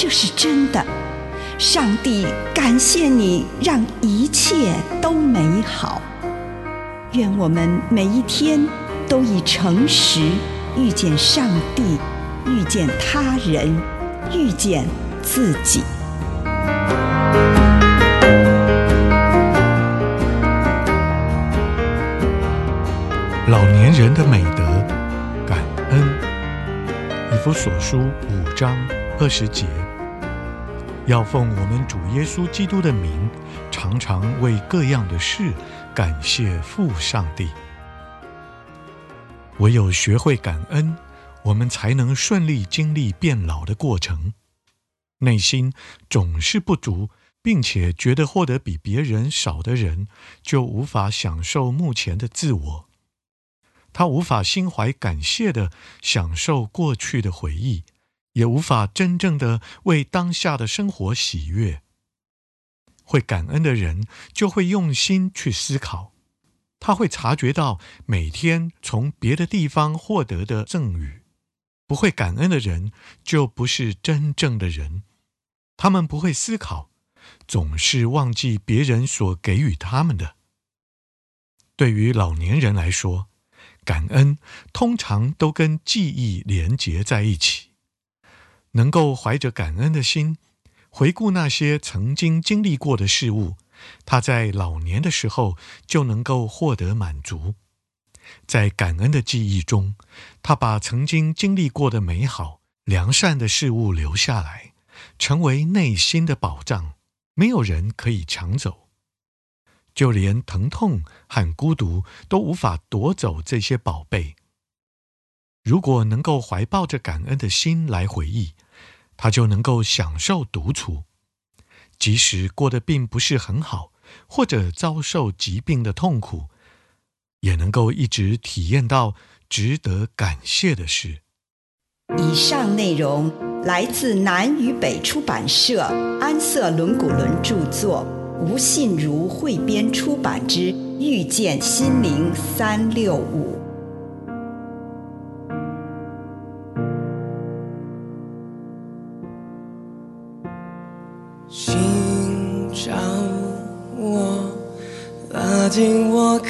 这是真的，上帝感谢你，让一切都美好。愿我们每一天都以诚实遇见上帝，遇见他人，遇见自己。老年人的美德，感恩。以弗所书五章二十节。要奉我们主耶稣基督的名，常常为各样的事感谢父上帝。唯有学会感恩，我们才能顺利经历变老的过程。内心总是不足，并且觉得获得比别人少的人，就无法享受目前的自我。他无法心怀感谢地享受过去的回忆。也无法真正的为当下的生活喜悦。会感恩的人就会用心去思考，他会察觉到每天从别的地方获得的赠与。不会感恩的人就不是真正的人，他们不会思考，总是忘记别人所给予他们的。对于老年人来说，感恩通常都跟记忆连结在一起。能够怀着感恩的心，回顾那些曾经经历过的事物，他在老年的时候就能够获得满足。在感恩的记忆中，他把曾经经历过的美好、良善的事物留下来，成为内心的宝藏，没有人可以抢走。就连疼痛和孤独都无法夺走这些宝贝。如果能够怀抱着感恩的心来回忆，他就能够享受独处，即使过得并不是很好，或者遭受疾病的痛苦，也能够一直体验到值得感谢的事。以上内容来自南与北出版社安瑟伦古伦著作，吴信如汇编出版之《遇见心灵三六五》。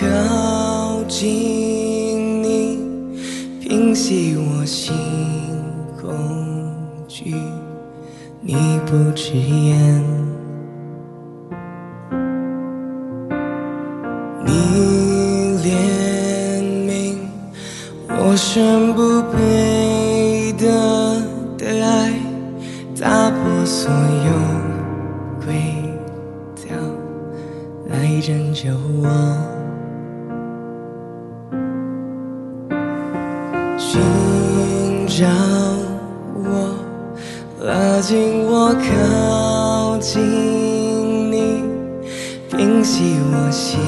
靠近你，平息我心恐惧。你不直言，你怜悯我，深不配得的爱，打破所有规则来。拯救我，我，靠近你，平息我心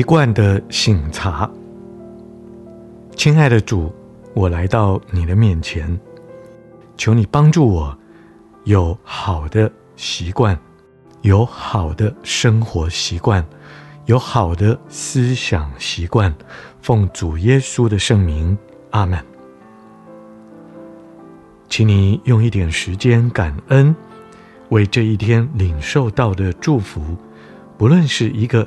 习惯的醒茶，亲爱的主，我来到你的面前，求你帮助我有好的习惯，有好的生活习惯，有好的思想习惯。奉主耶稣的圣名，阿门。请你用一点时间感恩，为这一天领受到的祝福，不论是一个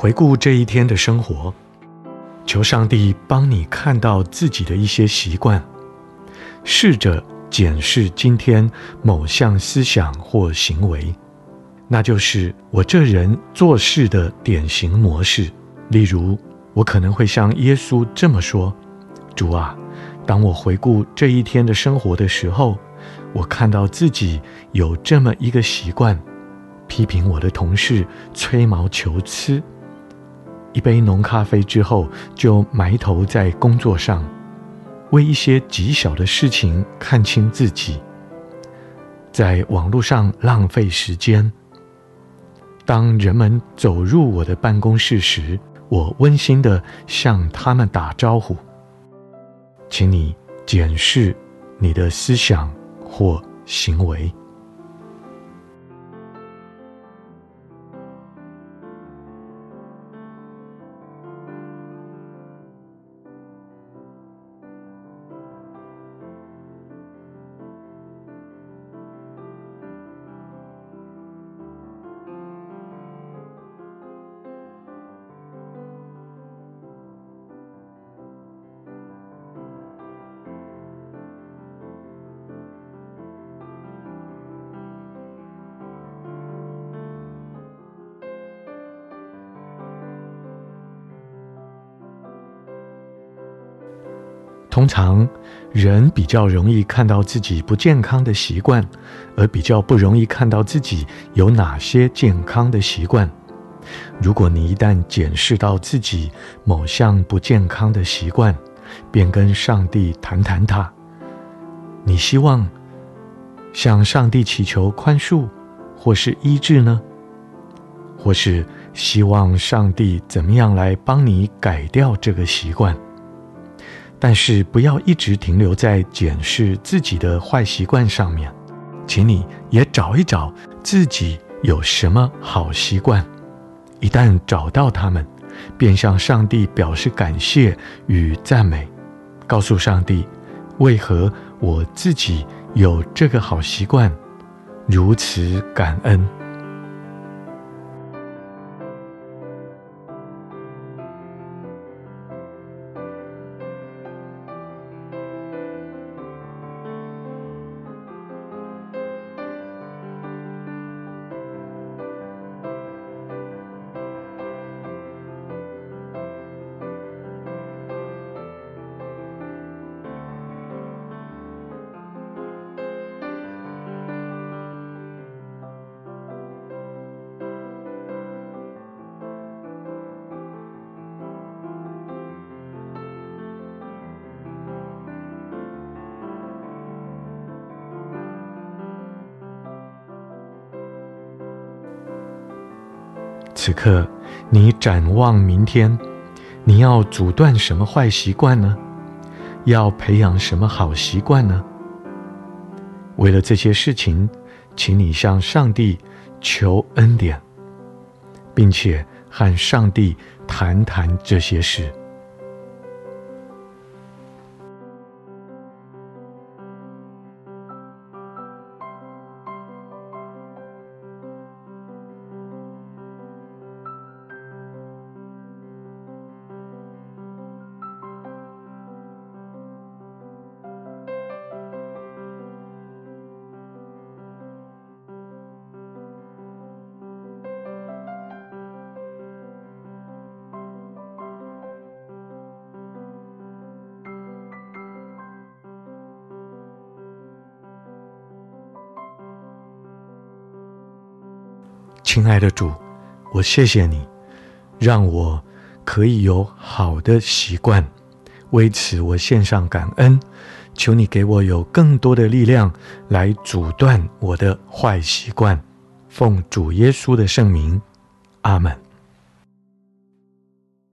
回顾这一天的生活，求上帝帮你看到自己的一些习惯，试着检视今天某项思想或行为，那就是我这人做事的典型模式。例如，我可能会像耶稣这么说：“主啊，当我回顾这一天的生活的时候，我看到自己有这么一个习惯，批评我的同事吹毛求疵。”一杯浓咖啡之后，就埋头在工作上，为一些极小的事情看清自己，在网络上浪费时间。当人们走入我的办公室时，我温馨地向他们打招呼。请你检视你的思想或行为。通常，人比较容易看到自己不健康的习惯，而比较不容易看到自己有哪些健康的习惯。如果你一旦检视到自己某项不健康的习惯，便跟上帝谈谈它。你希望向上帝祈求宽恕，或是医治呢？或是希望上帝怎么样来帮你改掉这个习惯？但是不要一直停留在检视自己的坏习惯上面，请你也找一找自己有什么好习惯。一旦找到它们，便向上帝表示感谢与赞美，告诉上帝为何我自己有这个好习惯，如此感恩。此刻，你展望明天，你要阻断什么坏习惯呢？要培养什么好习惯呢？为了这些事情，请你向上帝求恩典，并且和上帝谈谈这些事。亲爱的主，我谢谢你，让我可以有好的习惯，为此我献上感恩。求你给我有更多的力量来阻断我的坏习惯。奉主耶稣的圣名，阿门。